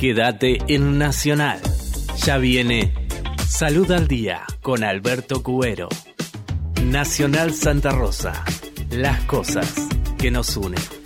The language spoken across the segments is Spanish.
Quédate en Nacional. Ya viene Salud al Día con Alberto Cuero. Nacional Santa Rosa. Las cosas que nos unen.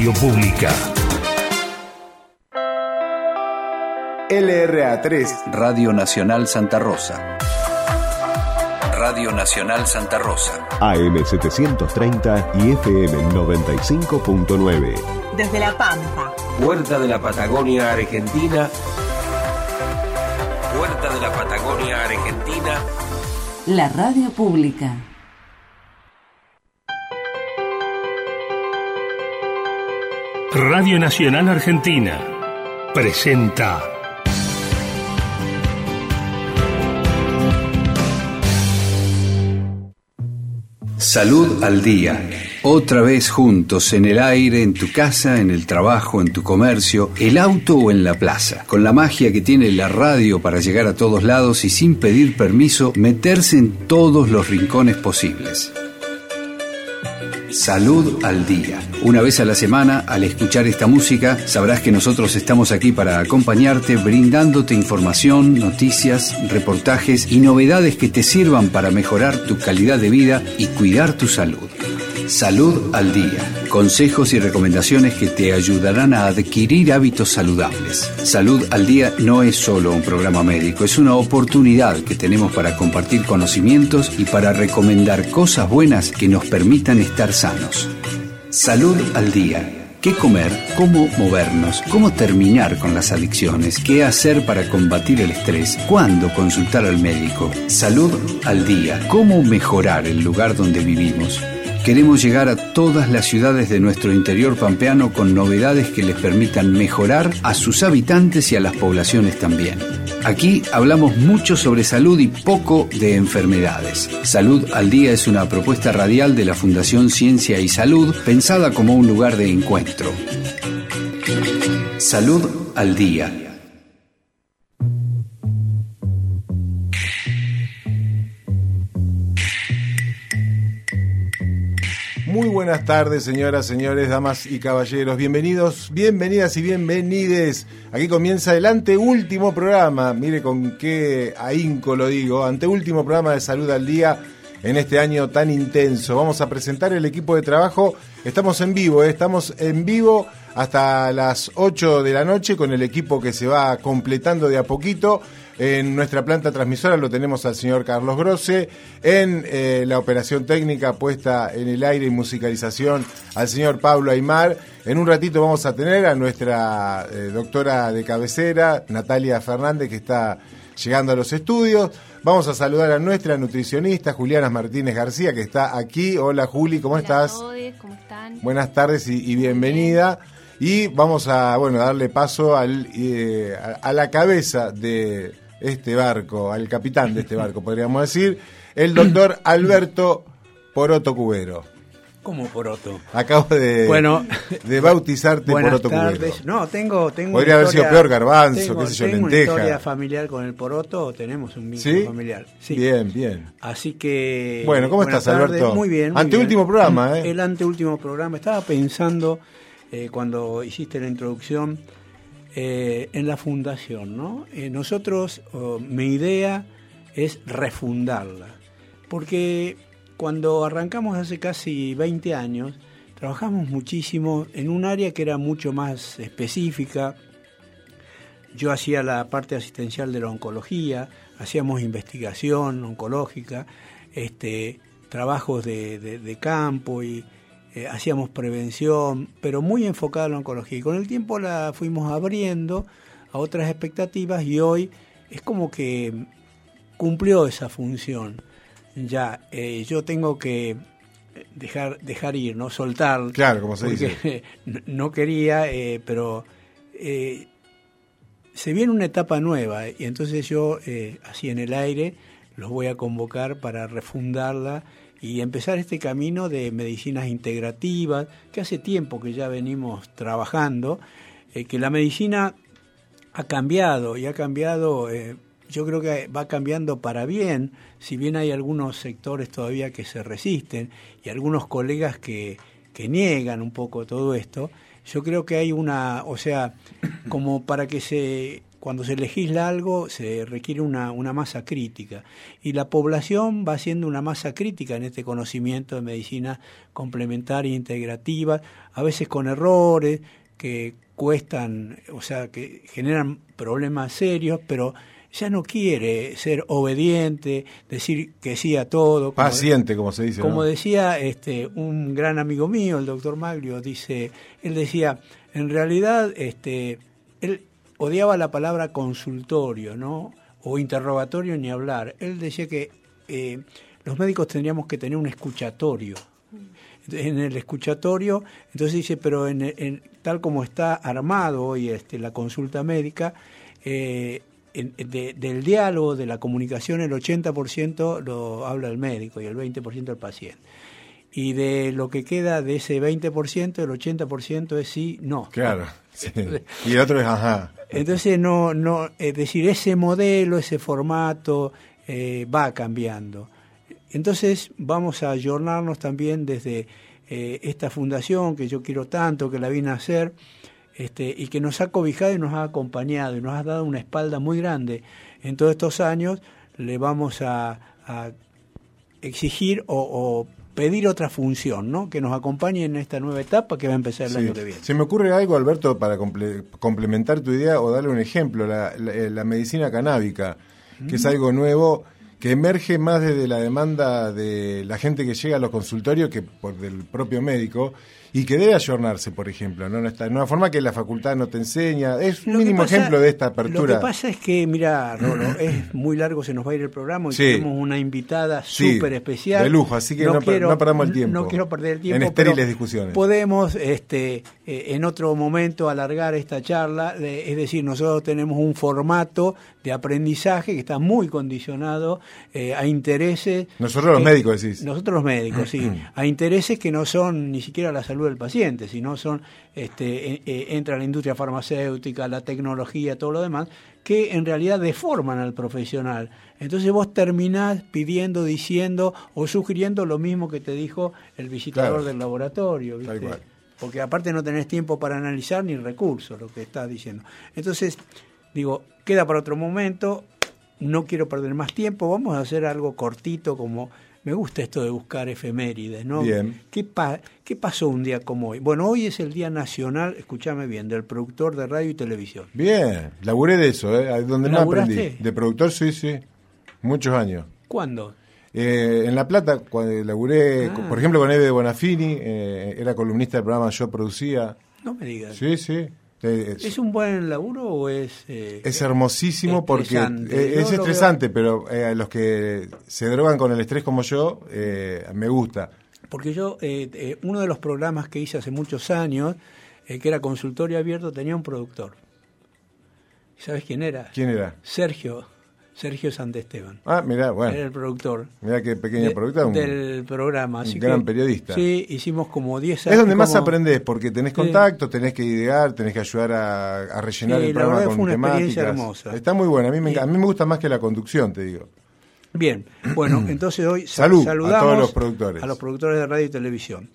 Radio pública. LRA3, Radio Nacional Santa Rosa. Radio Nacional Santa Rosa. AM730 y FM 95.9. Desde La Pampa. Puerta de la Patagonia Argentina. Puerta de la Patagonia Argentina. La radio pública. Radio Nacional Argentina presenta Salud al día. Otra vez juntos, en el aire, en tu casa, en el trabajo, en tu comercio, el auto o en la plaza. Con la magia que tiene la radio para llegar a todos lados y sin pedir permiso, meterse en todos los rincones posibles. Salud al día. Una vez a la semana, al escuchar esta música, sabrás que nosotros estamos aquí para acompañarte, brindándote información, noticias, reportajes y novedades que te sirvan para mejorar tu calidad de vida y cuidar tu salud. Salud al día. Consejos y recomendaciones que te ayudarán a adquirir hábitos saludables. Salud al día no es solo un programa médico, es una oportunidad que tenemos para compartir conocimientos y para recomendar cosas buenas que nos permitan estar sanos. Salud al día. ¿Qué comer? ¿Cómo movernos? ¿Cómo terminar con las adicciones? ¿Qué hacer para combatir el estrés? ¿Cuándo consultar al médico? Salud al día. ¿Cómo mejorar el lugar donde vivimos? Queremos llegar a todas las ciudades de nuestro interior pampeano con novedades que les permitan mejorar a sus habitantes y a las poblaciones también. Aquí hablamos mucho sobre salud y poco de enfermedades. Salud al Día es una propuesta radial de la Fundación Ciencia y Salud pensada como un lugar de encuentro. Salud al Día. Muy buenas tardes, señoras, señores, damas y caballeros. Bienvenidos, bienvenidas y bienvenides. Aquí comienza el anteúltimo programa. Mire con qué ahínco lo digo. Anteúltimo programa de Salud al Día en este año tan intenso. Vamos a presentar el equipo de trabajo. Estamos en vivo, ¿eh? estamos en vivo hasta las 8 de la noche con el equipo que se va completando de a poquito. En nuestra planta transmisora lo tenemos al señor Carlos Grosse. En eh, la operación técnica puesta en el aire y musicalización al señor Pablo Aymar. En un ratito vamos a tener a nuestra eh, doctora de cabecera, Natalia Fernández, que está llegando a los estudios. Vamos a saludar a nuestra nutricionista, Juliana Martínez García, que está aquí. Hola Juli, ¿cómo Hola estás? A todos, ¿cómo están? Buenas tardes y, y bienvenida. Y vamos a bueno darle paso al, eh, a, a la cabeza de este barco, al capitán de este barco, podríamos decir, el doctor Alberto Poroto Cubero. ¿Cómo Poroto? Acabo de, Bueno, de bautizarte Buenas Poroto Cubero. No, tengo, tengo Podría haber sido peor garbanzo, tengo- qué sé yo, tengo lenteja. una historia familiar con el Poroto, tenemos un vínculo ¿Sí? familiar. Sí. Bien, bien. Así que. Bueno, ¿cómo estás, tardes. Alberto? Muy bien. muy Anteúltimo bien. programa, ¿eh? El anteúltimo programa. Estaba pensando, eh, cuando hiciste la introducción, eh, en la fundación, ¿no? Eh, nosotros, mi idea es refundarla. Porque cuando arrancamos hace casi 20 años, trabajamos muchísimo en un área que era mucho más específica, yo hacía la parte asistencial de la oncología, hacíamos investigación oncológica, este, trabajos de campo y eh, hacíamos prevención, pero muy enfocada en la oncología. Y con el tiempo la fuimos abriendo a otras expectativas y hoy es como que cumplió esa función. Ya, eh, yo tengo que dejar dejar ir, no soltar. Claro, como se porque dice. no quería, eh, pero eh, se viene una etapa nueva y entonces yo, eh, así en el aire, los voy a convocar para refundarla y empezar este camino de medicinas integrativas, que hace tiempo que ya venimos trabajando, eh, que la medicina ha cambiado y ha cambiado, eh, yo creo que va cambiando para bien, si bien hay algunos sectores todavía que se resisten y algunos colegas que, que niegan un poco todo esto, yo creo que hay una, o sea, como para que se, cuando se legisla algo, se requiere una, una masa crítica. Y la población va siendo una masa crítica en este conocimiento de medicina complementaria e integrativa, a veces con errores que cuestan, o sea, que generan problemas serios, pero ya no quiere ser obediente, decir que sí a todo. como- Paciente, como se dice. como ¿no? decía este un gran amigo mío, el doctor Maglio, dice, él decía, en realidad, este, él odiaba la palabra consultorio, ¿no? O interrogatorio ni hablar. Él decía que eh, los médicos tendríamos que tener un escuchatorio. En el escuchatorio, entonces dice, pero en, tal como está armado hoy este, la consulta médica, eh, de- del diálogo, de la comunicación, el 80% lo habla el médico y el 20% el paciente. Y de lo que queda de ese 20%, el 80% es sí, no. Claro. sí. Y el otro es ajá. Entonces, no, no, es decir, ese modelo, ese formato eh, va cambiando. Entonces, vamos a ayornarnos también desde eh, esta fundación que yo quiero tanto, que la vine a hacer, este, y que nos ha cobijado y nos ha acompañado y nos ha dado una espalda muy grande en todos estos años, le vamos a, a exigir o, o pedir otra función, ¿no? Que nos acompañe en esta nueva etapa que va a empezar el Sí. año que viene. Se me ocurre algo, Alberto, para comple- complementar tu idea o darle un ejemplo, la, la- eh, la medicina canábica, que es algo nuevo que emerge más desde la demanda de la gente que llega a los consultorios que por del propio médico y que debe ayornarse, por ejemplo, ¿no? De una forma que la facultad no te enseña. Es un mínimo pasa- ejemplo de esta apertura. Lo que pasa es que, mira, Rolo, es muy largo, se nos va a ir el programa y Sí. tenemos una invitada Sí, súper especial. de lujo, así que no per- no perdamos el tiempo No quiero perder el tiempo. en estériles discusiones. Podemos, este, eh, en otro momento, alargar esta charla. es decir, nosotros tenemos un formato de aprendizaje que está muy condicionado eh, a intereses. Nosotros los médicos decís. Nosotros los médicos, sí. a intereses que no son ni siquiera la salud salud del paciente, sino son, este, eh, eh, entra la industria farmacéutica, la tecnología, todo lo demás, que en realidad deforman al profesional. Entonces vos terminás pidiendo, diciendo o sugiriendo lo mismo que te dijo el visitador Claro. del laboratorio, ¿viste? Tal cual. porque aparte no tenés tiempo para analizar ni recursos lo que estás diciendo. Entonces, digo, queda para otro momento, no quiero perder más tiempo, vamos a hacer algo cortito como... Me gusta esto de buscar efemérides, ¿no? Bien. ¿Qué, pa- ¿Qué pasó un día como hoy? Bueno, hoy es el Día Nacional, escúchame bien, del productor de radio y televisión. Bien, laburé de eso, ¿eh? Donde más aprendí. De productor, sí, sí. Muchos años. ¿Cuándo? Eh, en La Plata, cuando laburé, Ah. por ejemplo, con Eve Bonafini, eh, era columnista del programa Yo Producía. No me digas. Sí, sí. Eh, es, ¿Es un buen laburo o es...? eh, es hermosísimo porque estresante? eh, es lo estresante, pero eh, a los que se drogan con el estrés como yo, eh, me gusta. Porque yo, uno de los programas que hice hace muchos años, que era consultorio abierto, tenía un productor. ¿Sabes quién era? ¿Quién era? Sergio, Sergio Santesteban. Ah, mirá, Era bueno, el productor mirá qué de- productora. un- del programa. Así gran que, periodista. Sí, hicimos como 10 Es años. donde más aprendés, porque tenés Sí. contacto, tenés que idear, tenés que ayudar a, a rellenar Sí, el la programa verdad con fue una experiencia temáticas. hermosa. Está muy buena, a mí, me, a mí me gusta más que la conducción, te digo. Bien, bueno, entonces hoy sa- Salud a saludamos todos los productores. a los productores de radio y televisión.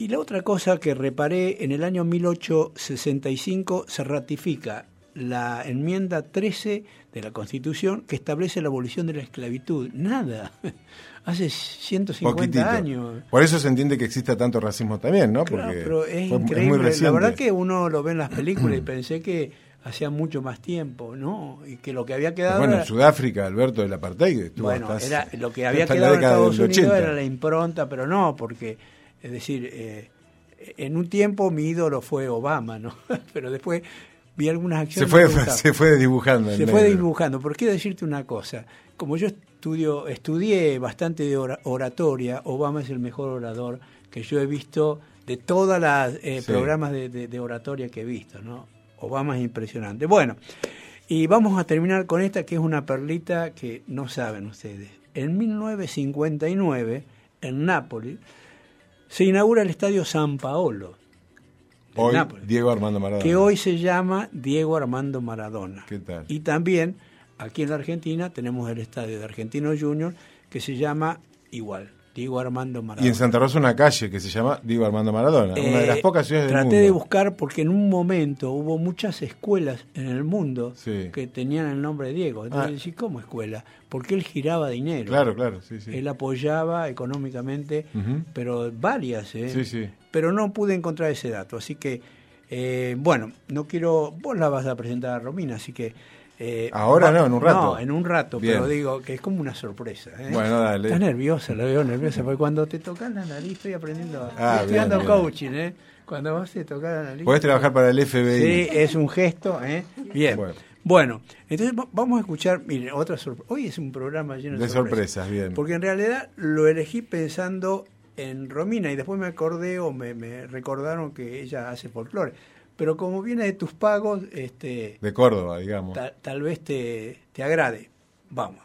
Y la otra cosa que reparé, en el año 1865 se ratifica la enmienda 13 de la Constitución que establece la abolición de la esclavitud. Nada, hace 150 Poquitito. años. Por eso se entiende que exista tanto racismo también, ¿no? Claro, Porque pero es fue- increíble. la verdad que uno lo ve en las películas y pensé que hacía mucho más tiempo, ¿no? Y que lo que había quedado Bueno, en Sudáfrica, Alberto del Apartheid estuvo Bueno, hasta era, lo que había quedado en Estados Unidos 80. era la impronta, pero no, porque, es decir, eh, en un tiempo mi ídolo fue Obama, ¿no? pero después vi algunas Se acciones. fue, se fue dibujando. Se fue dibujando. Pero quiero decirte una cosa. Como yo estudio, estudié bastante de ora- oratoria, Obama es el mejor orador que yo he visto de todos los Sí. programas de, de- de oratoria que he visto. ¿no? Obama es impresionante. Bueno, y vamos a terminar con esta que es una perlita que no saben ustedes. En 1959, en Nápoles, se inaugura el estadio San Paolo. De Hoy, Nápoles Diego Armando Maradona. que hoy se llama Diego Armando Maradona. ¿Qué tal? Y también aquí en la Argentina tenemos el estadio de Argentino Junior que se llama igual, Diego Armando Maradona. Y en Santa Rosa una calle que se llama Diego Armando Maradona, una de las Eh, pocas ciudades del Traté mundo. de buscar porque en un momento hubo muchas escuelas en el mundo Sí. que tenían el nombre de Diego. Entonces, Ah. ¿cómo escuela? Porque él giraba dinero. Claro, claro, sí, sí. Él apoyaba económicamente, pero varias, ¿eh? Sí, sí. Pero no pude encontrar ese dato, así que, eh, bueno, no quiero, vos la vas a presentar a Romina, así que... eh, Ahora no, en un rato. No, en un rato, Bien. pero digo que es como una sorpresa. ¿eh? Bueno, dale. Estás nerviosa, la veo nerviosa, porque cuando te tocas la nariz estoy aprendiendo, Ah, estoy dando coaching, ¿eh? Cuando vas a tocar la nariz... Podés trabajar para el FBI. Sí, es un gesto, ¿eh? Bien. Bueno. Bueno, entonces va- vamos a escuchar, miren, otra sorpresa. Hoy es un programa lleno de, De sorpresas, bien. Porque en realidad lo elegí pensando en Romina y después me acordé o me, me recordaron que ella hace folclore. Pero como viene de tus pagos, este, De Córdoba, digamos. ta- tal vez te, te agrade. Vamos.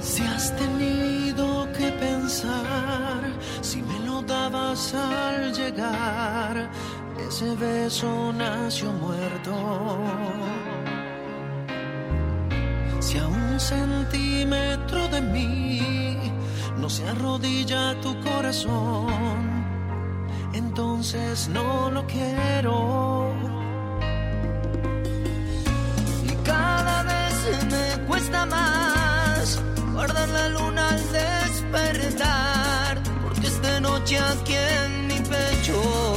Si has tenido que pensar, si me lo dabas al llegar, ese beso nació muerto. Si a un centímetro de mí no se arrodilla tu corazón, entonces no lo quiero. Y cada vez me cuesta más guardar la luna al despertar, porque esta noche aquí en mi pecho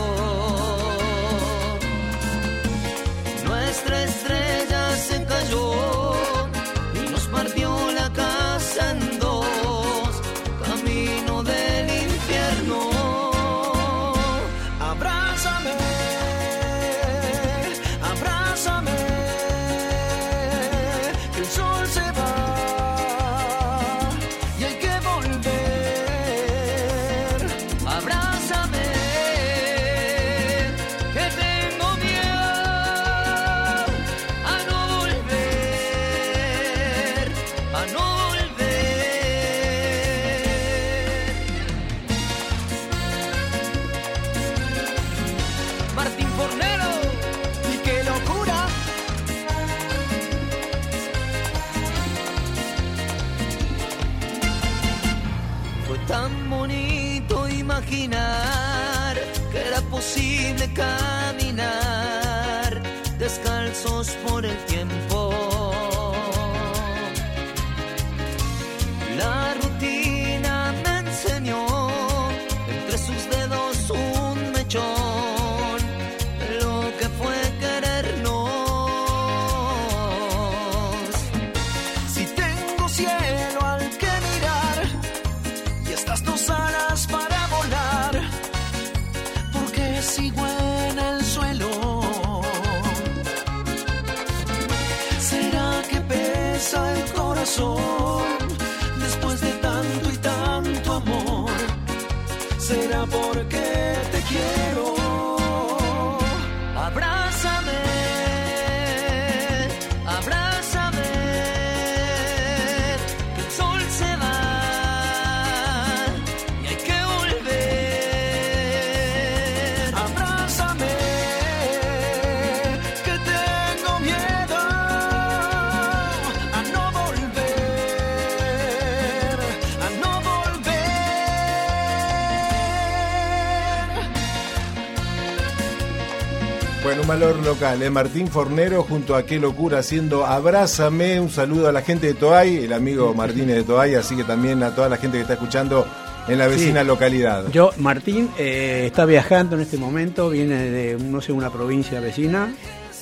Local, ¿eh? Martín Fornero junto a Qué Locura haciendo Abrázame. Un saludo a la gente de Toay, el amigo Martínez de Toay, así que también a toda la gente que está escuchando en la vecina Sí. localidad. Yo, Martín, eh, está viajando en este momento, viene de, no sé, una provincia vecina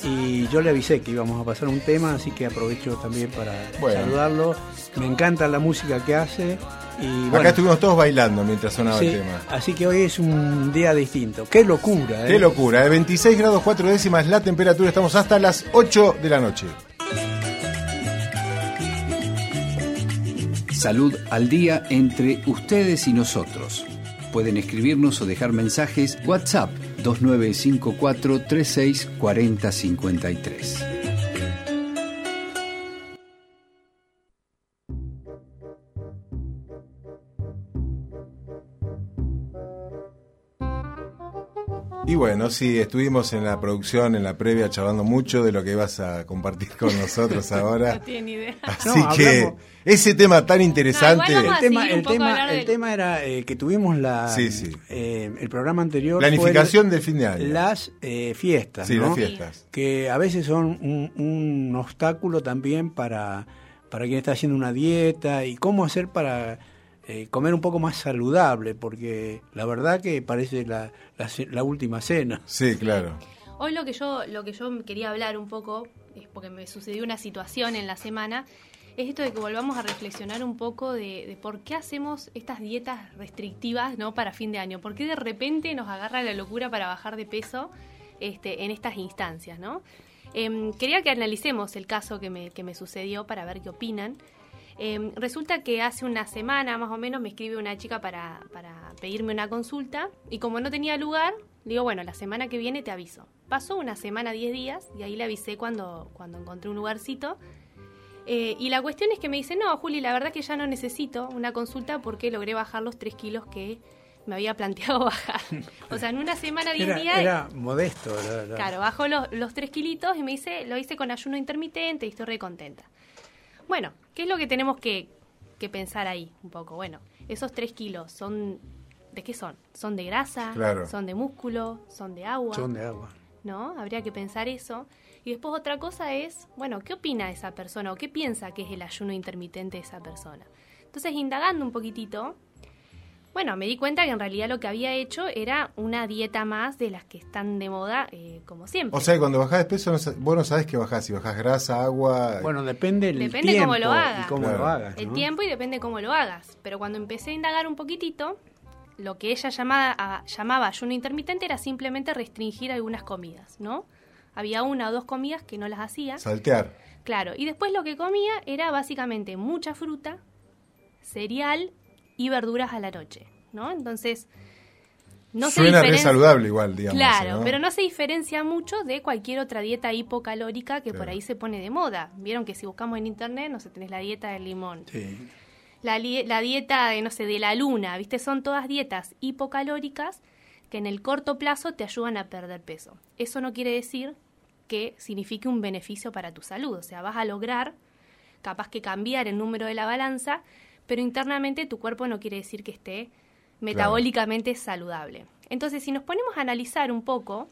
y yo le avisé que íbamos a pasar un tema, así que aprovecho también para Bueno. saludarlo. Me encanta la música que hace y bueno, Acá estuvimos todos bailando mientras sonaba sí, el tema. así que hoy es un día distinto. Qué locura, ¿eh? Qué locura, de 26 grados 4 décimas la temperatura, estamos hasta las 8 de la noche. Salud al día entre ustedes y nosotros. Pueden escribirnos o dejar mensajes WhatsApp 2954 36 Y bueno, sí, estuvimos en la producción, en la previa, charlando mucho de lo que ibas a compartir con nosotros ahora. No tiene idea. Así No, que hablamos- ese tema tan interesante, No, El tema, el tema, el era eh, que tuvimos la Sí, sí. eh, el programa anterior planificación fue de fin de año. las eh, fiestas, sí, ¿no? las fiestas. que a veces son un, un obstáculo también para, para quien está haciendo una dieta y cómo hacer para eh, comer un poco más saludable, porque la verdad que parece la, la, ce- la última cena. Sí, claro. Hoy lo que yo lo que yo quería hablar un poco es porque me sucedió una situación en la semana es esto de que volvamos a reflexionar un poco de, de por qué hacemos estas dietas restrictivas no para fin de año, por qué de repente nos agarra la locura para bajar de peso este, en estas instancias, ¿no? Em, quería que analicemos el caso que me, que me sucedió para ver qué opinan. Em, resulta que hace una semana más o menos me escribe una chica para, para pedirme una consulta y como no tenía lugar, le digo, bueno, la semana que viene te aviso. Pasó una semana, 10 días y ahí le avisé cuando, cuando encontré un lugarcito. Eh, y la cuestión es que me dice, no, Juli, la verdad que ya no necesito una consulta porque logré bajar los 3 kilos que me había planteado bajar. O sea, en una semana, 10 Era, días... era modesto. la- la- Claro, bajó los, los 3 kilitos y me dice, lo hice con ayuno intermitente y estoy re contenta. Bueno, ¿qué es lo que tenemos que, que pensar ahí un poco? Bueno, esos 3 kilos son... ¿De qué son? ¿Son de grasa? Claro. ¿Son de músculo? ¿Son de agua? Son de agua. ¿no? Habría que pensar eso. Y después otra cosa es, bueno, ¿qué opina esa persona o qué piensa que es el ayuno intermitente de esa persona? Entonces, indagando un poquitito, bueno, me di cuenta que en realidad lo que había hecho era una dieta más de las que están de moda, eh, como siempre. O sea, que cuando bajás de peso, no vos no sabés qué bajás, si bajás grasa, agua... Bueno, depende el Depende tiempo cómo lo hagas. y cómo Claro. lo hagas. el tiempo y depende cómo lo hagas. Pero cuando empecé a indagar un poquitito, lo que ella llamaba, a- llamaba ayuno intermitente era simplemente restringir algunas comidas, ¿no? Había una o dos comidas que no las hacía. Saltear. Claro, y después lo que comía era básicamente mucha fruta, cereal y verduras a la noche, ¿no? Entonces, no se Suena re diferen- saludable igual, digamos. Claro, ¿no? pero no se diferencia mucho de cualquier otra dieta hipocalórica que por ahí se pone de moda. Vieron que si buscamos en internet, no sé, tenés la dieta del limón, Sí. la, la dieta de, no sé, de la luna, ¿viste? Son todas dietas hipocalóricas que en el corto plazo te ayudan a perder peso. Eso no quiere decir que signifique un beneficio para tu salud, o sea, vas a lograr capaz que cambiar el número de la balanza, pero internamente tu cuerpo no quiere decir que esté metabólicamente saludable. Entonces, si nos ponemos a analizar un poco,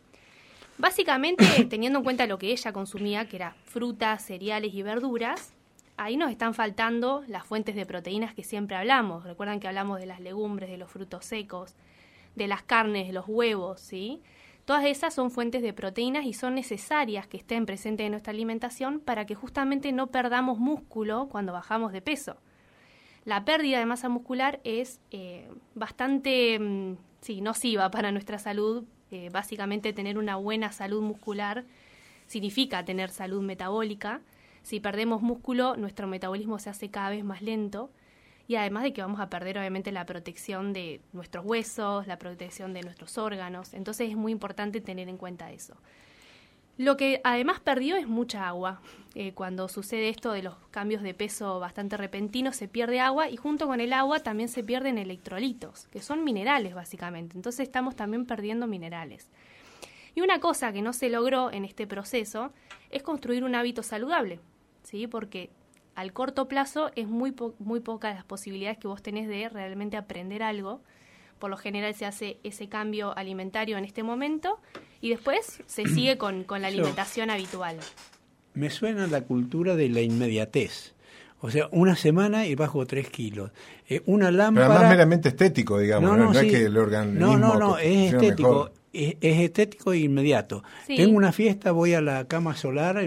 básicamente teniendo en cuenta lo que ella consumía, que era frutas, cereales y verduras, ahí nos están faltando las fuentes de proteínas que siempre hablamos. Recuerdan que hablamos de las legumbres, de los frutos secos, de las carnes, de los huevos, ¿sí? Todas esas son fuentes de proteínas y son necesarias que estén presentes en nuestra alimentación para que justamente no perdamos músculo cuando bajamos de peso. La pérdida de masa muscular es eh, bastante mm, sí, nociva para nuestra salud. Eh, básicamente tener una buena salud muscular significa tener salud metabólica. Si perdemos músculo, nuestro metabolismo se hace cada vez más lento y además de que vamos a perder obviamente la protección de nuestros huesos, la protección de nuestros órganos, entonces es muy importante tener en cuenta eso. Lo que además perdió es mucha agua. Eh, cuando sucede esto de los cambios de peso bastante repentinos, se pierde agua y junto con el agua también se pierden electrolitos, que son minerales básicamente. Entonces estamos también perdiendo minerales. Y una cosa que no se logró en este proceso es construir un hábito saludable, ¿sí? Porque al corto plazo es muy, muy pocas las posibilidades que vos tenés de realmente aprender algo. Por lo general se hace ese cambio alimentario en este momento y después se sigue con, la alimentación habitual. Me suena la cultura de la inmediatez. O sea, una semana y bajo tres kilos. Eh, una lámpara... Pero además meramente estético, digamos. No, no, es que el organismo... No, no, no, es estético. Es, estético e inmediato. Tengo una fiesta, voy a la cama solar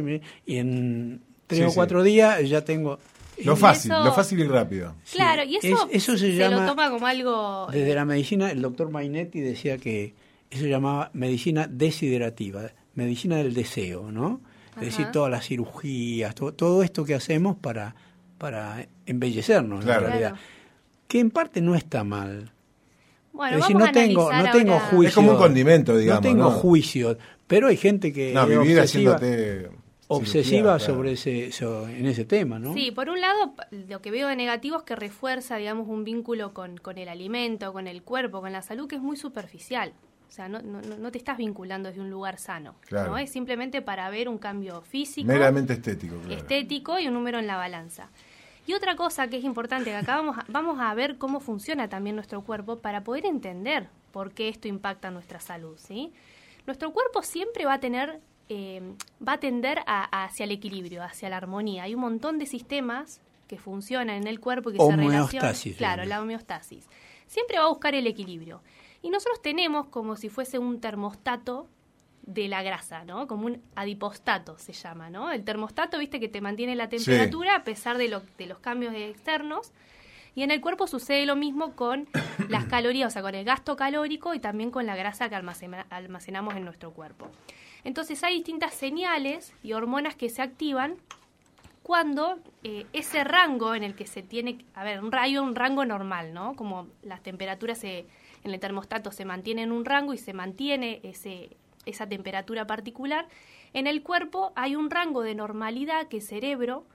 y en tres o cuatro días ya tengo... Lo fácil, lo fácil y rápido. Claro, y eso, eso se, llama, lo toma como algo... Desde la medicina, el doctor Mainetti decía que se llamaba medicina desidrativa, medicina del deseo, ¿no? Es decir, todas las cirugías, todo, esto que hacemos para, para embellecernos, en realidad. Que en parte no está mal. Bueno, es decir, no tengo, no tengo juicio. Es como un condimento, digamos. No tengo juicio, pero hay gente que. No, vivir haciéndote obsesiva sobre ese en ese tema, ¿no? Sí, por un lado lo que veo de negativo es que refuerza, digamos, un vínculo con, con el alimento, con el cuerpo, con la salud que es muy superficial. O sea, no, no, no te estás vinculando desde un lugar sano, ¿no? Es simplemente para ver un cambio físico. Meramente estético. Estético y un número en la balanza. Y otra cosa que es importante, que acá vamos a, vamos a ver cómo funciona también nuestro cuerpo para poder entender por qué esto impacta nuestra salud, ¿sí? Nuestro cuerpo siempre va a tener eh, va a tender hacia el equilibrio, hacia la armonía. Hay un montón de sistemas que funcionan en el cuerpo y que se relacionan. Claro, la homeostasis. Siempre va a buscar el equilibrio. Y nosotros tenemos como si fuese un termostato de la grasa, ¿no? Como un adipostato se llama, ¿no? El termostato, viste, que te mantiene la temperatura a pesar de, de los cambios externos. Y en el cuerpo sucede lo mismo con las calorías, o sea, con el gasto calórico y también con la grasa que almacenamos en nuestro cuerpo. Entonces hay distintas señales y hormonas que se activan cuando eh, ese rango en el que se tiene, a ver, un rayo, un rango normal, ¿no? Como las temperaturas en el termostato se mantienen en un rango y se mantiene ese, esa temperatura particular, en el cuerpo hay un rango de normalidad que el cerebro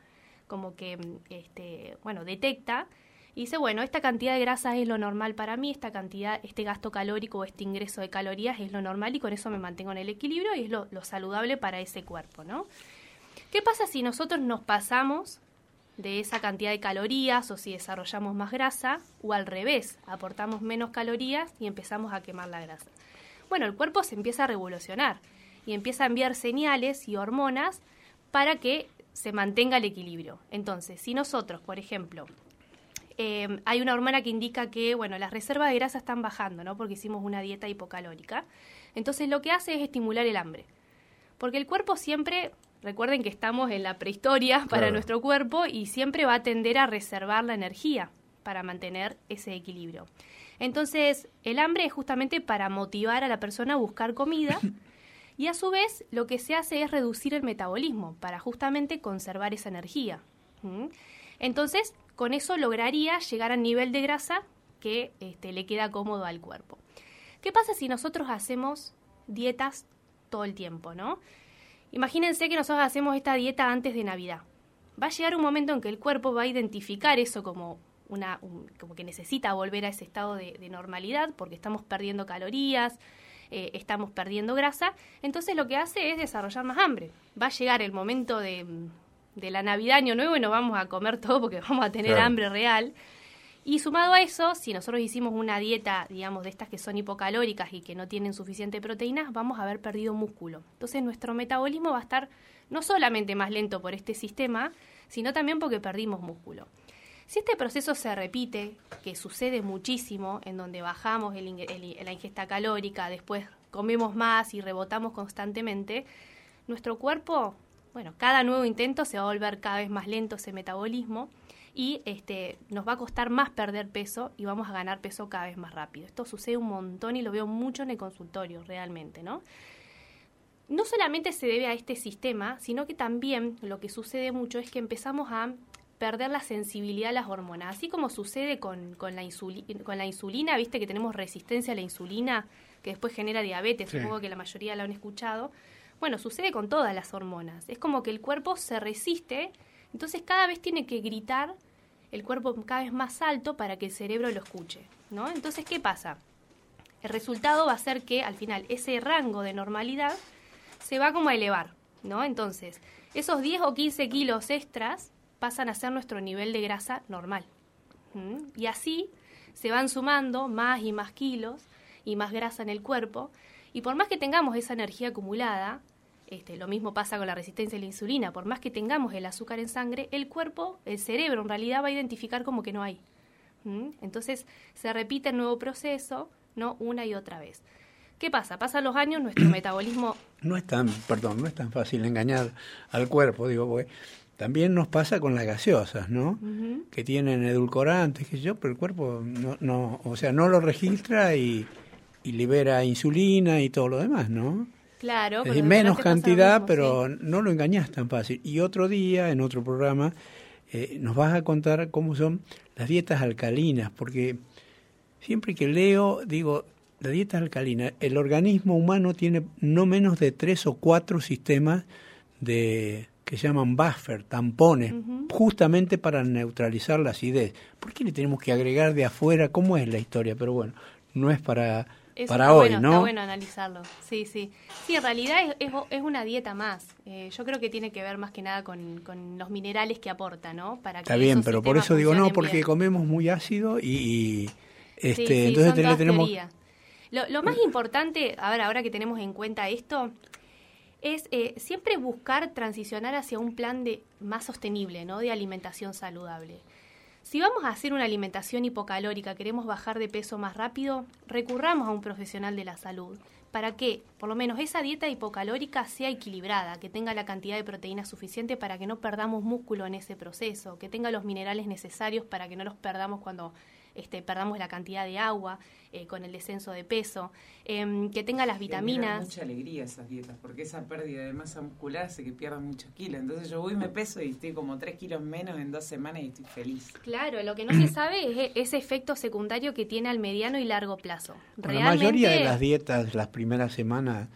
como que este, bueno, detecta y dice, bueno, esta cantidad de grasa es lo normal para mí, esta cantidad, este gasto calórico o este ingreso de calorías es lo normal y con eso me mantengo en el equilibrio y es lo, saludable para ese cuerpo, ¿no? ¿Qué pasa si nosotros nos pasamos de esa cantidad de calorías o si desarrollamos más grasa o al revés, aportamos menos calorías y empezamos a quemar la grasa? Bueno, el cuerpo se empieza a revolucionar y empieza a enviar señales y hormonas para que se mantenga el equilibrio. Entonces, si nosotros, por ejemplo, Em, hay una hormona que indica que, bueno, las reservas de grasa están bajando, ¿no? Porque hicimos una dieta hipocalórica. Entonces lo que hace es estimular el hambre. Porque el cuerpo siempre, recuerden que estamos en la prehistoria para nuestro cuerpo y siempre va a tender a reservar la energía para mantener ese equilibrio. Entonces, el hambre es justamente para motivar a la persona a buscar comida y a su vez lo que se hace es reducir el metabolismo para justamente conservar esa energía. Entonces, con eso lograría llegar al nivel de grasa que este, le queda cómodo al cuerpo. ¿Qué pasa si nosotros hacemos dietas todo el tiempo, no? Imagínense que nosotros hacemos esta dieta antes de Navidad. Va a llegar un momento en que el cuerpo va a identificar eso como una, como que necesita volver a ese estado de, normalidad porque estamos perdiendo calorías, eh, estamos perdiendo grasa. Entonces lo que hace es desarrollar más hambre. Va a llegar el momento de de la Navidad, Año Nuevo y nos vamos a comer todo porque vamos a tener hambre real. Y sumado a eso, si nosotros hicimos una dieta, digamos, de estas que son hipocalóricas y que no tienen suficiente proteínas, vamos a haber perdido músculo. Entonces nuestro metabolismo va a estar no solamente más lento por este sistema, sino también porque perdimos músculo. Si este proceso se repite, que sucede muchísimo, en donde bajamos la ingesta calórica, después comemos más y rebotamos constantemente, nuestro cuerpo, bueno, cada nuevo intento se va a volver cada vez más lento ese metabolismo y este, nos va a costar más perder peso y vamos a ganar peso cada vez más rápido. Esto sucede un montón y lo veo mucho en el consultorio realmente, ¿no? No solamente se debe a este sistema, sino que también lo que sucede mucho es que empezamos a perder la sensibilidad a las hormonas. Así como sucede con, con, la, insulina, con la insulina, viste que tenemos resistencia a la insulina, que después genera diabetes, supongo que la mayoría la han escuchado. Bueno, sucede con todas las hormonas. Es como que el cuerpo se resiste, entonces cada vez tiene que gritar el cuerpo cada vez más alto para que el cerebro lo escuche, ¿no? Entonces, ¿qué pasa? El resultado va a ser que al final ese rango de normalidad se va como a elevar, ¿no? Entonces, esos 10 o 15 kilos extras pasan a ser nuestro nivel de grasa normal. Y así se van sumando más y más kilos y más grasa en el cuerpo. Y por más que tengamos esa energía acumulada, este, lo mismo pasa con la resistencia a la insulina, por más que tengamos el azúcar en sangre, el cuerpo, el cerebro en realidad va a identificar como que no hay. Entonces se repite el nuevo proceso, ¿no? Una y otra vez. ¿Qué pasa? Pasan los años, nuestro metabolismo... No es tan, perdón, no es tan fácil engañar al cuerpo, digo, porque también nos pasa con las gaseosas, ¿no? Que tienen edulcorantes, que yo, pero el cuerpo no, no, o sea, no lo registra y, libera insulina y todo lo demás, ¿no? Claro. Es menos cantidad, pero no lo engañas tan fácil. Y otro día, en otro programa, eh, nos vas a contar cómo son las dietas alcalinas, porque siempre que leo, digo, la dieta alcalina, el organismo humano tiene no menos de tres o cuatro sistemas de que llaman buffer, tampones, justamente para neutralizar la acidez. ¿Por qué le tenemos que agregar de afuera? ¿Cómo es la historia? Pero bueno, no es para, para hoy, bueno, ¿no? Está bueno analizarlo, sí, sí. Sí, en realidad es, es, una dieta más. Eh, yo creo que tiene que ver más que nada con, con los minerales que aporta, ¿no? Para está bien, pero por eso digo no, porque comemos muy ácido y, este, entonces le tenemos... Lo, lo más importante, a ver, ahora que tenemos en cuenta esto, es eh, siempre buscar transicionar hacia un plan de más sostenible, ¿no? De alimentación saludable. Si vamos a hacer una alimentación hipocalórica, queremos bajar de peso más rápido, recurramos a un profesional de la salud. Para que por lo menos esa dieta hipocalórica sea equilibrada, que tenga la cantidad de proteínas suficiente para que no perdamos músculo en ese proceso, que tenga los minerales necesarios para que no los perdamos cuando este, perdamos la cantidad de agua eh, con el descenso de peso, em, que tenga las vitaminas. Me mucha alegría esas dietas, porque esa pérdida de masa muscular hace que pierdan muchos kilos. Entonces yo voy y me peso y estoy como 3 kilos menos en dos semanas y estoy feliz. Claro, lo que no se sabe es e-, ese efecto secundario que tiene al mediano y largo plazo. La mayoría de las dietas, las primeras semanas,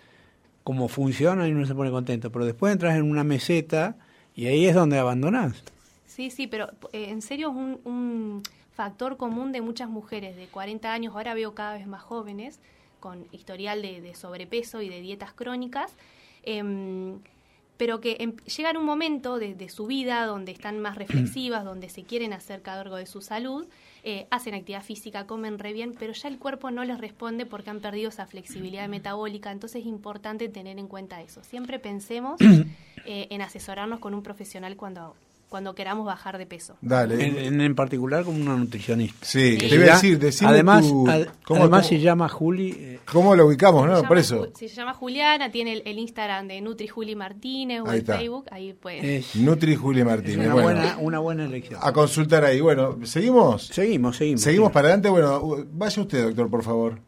como funcionan y uno se pone contento, pero después entras en una meseta y ahí es donde abandonás. Sí, sí, pero eh, en serio es un factor común de muchas mujeres de 40 años, ahora veo cada vez más jóvenes, con historial de, sobrepeso y de dietas crónicas, em, pero que em, llegan un momento de, su vida donde están más reflexivas, donde se quieren hacer cargo de su salud, eh, hacen actividad física, comen re bien, pero ya el cuerpo no les responde porque han perdido esa flexibilidad metabólica, entonces es importante tener en cuenta eso. Siempre pensemos eh, en asesorarnos con un profesional cuando cuando queramos bajar de peso. Dale. En, particular como una nutricionista. Sí, te iba a decir, decime Además, además se llama Juli... Eh, ¿Cómo lo ubicamos, no? Por eso. Se llama Juliana, tiene el, Instagram de Nutri Juli Martínez o el Facebook, ahí pues. Nutri Juli Martínez. Una, buena, una buena elección. A consultar ahí. Bueno, ¿seguimos? Seguimos, seguimos. Seguimos para adelante. Bueno, vaya usted, doctor, por favor.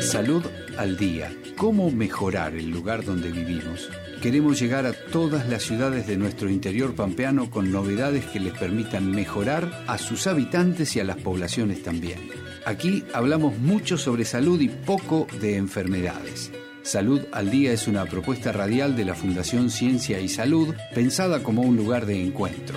Salud al día. ¿Cómo mejorar el lugar donde vivimos? Queremos llegar a todas las ciudades de nuestro interior pampeano con novedades que les permitan mejorar a sus habitantes y a las poblaciones también. Aquí hablamos mucho sobre salud y poco de enfermedades. Salud al Día es una propuesta radial de la Fundación Ciencia y Salud pensada como un lugar de encuentro.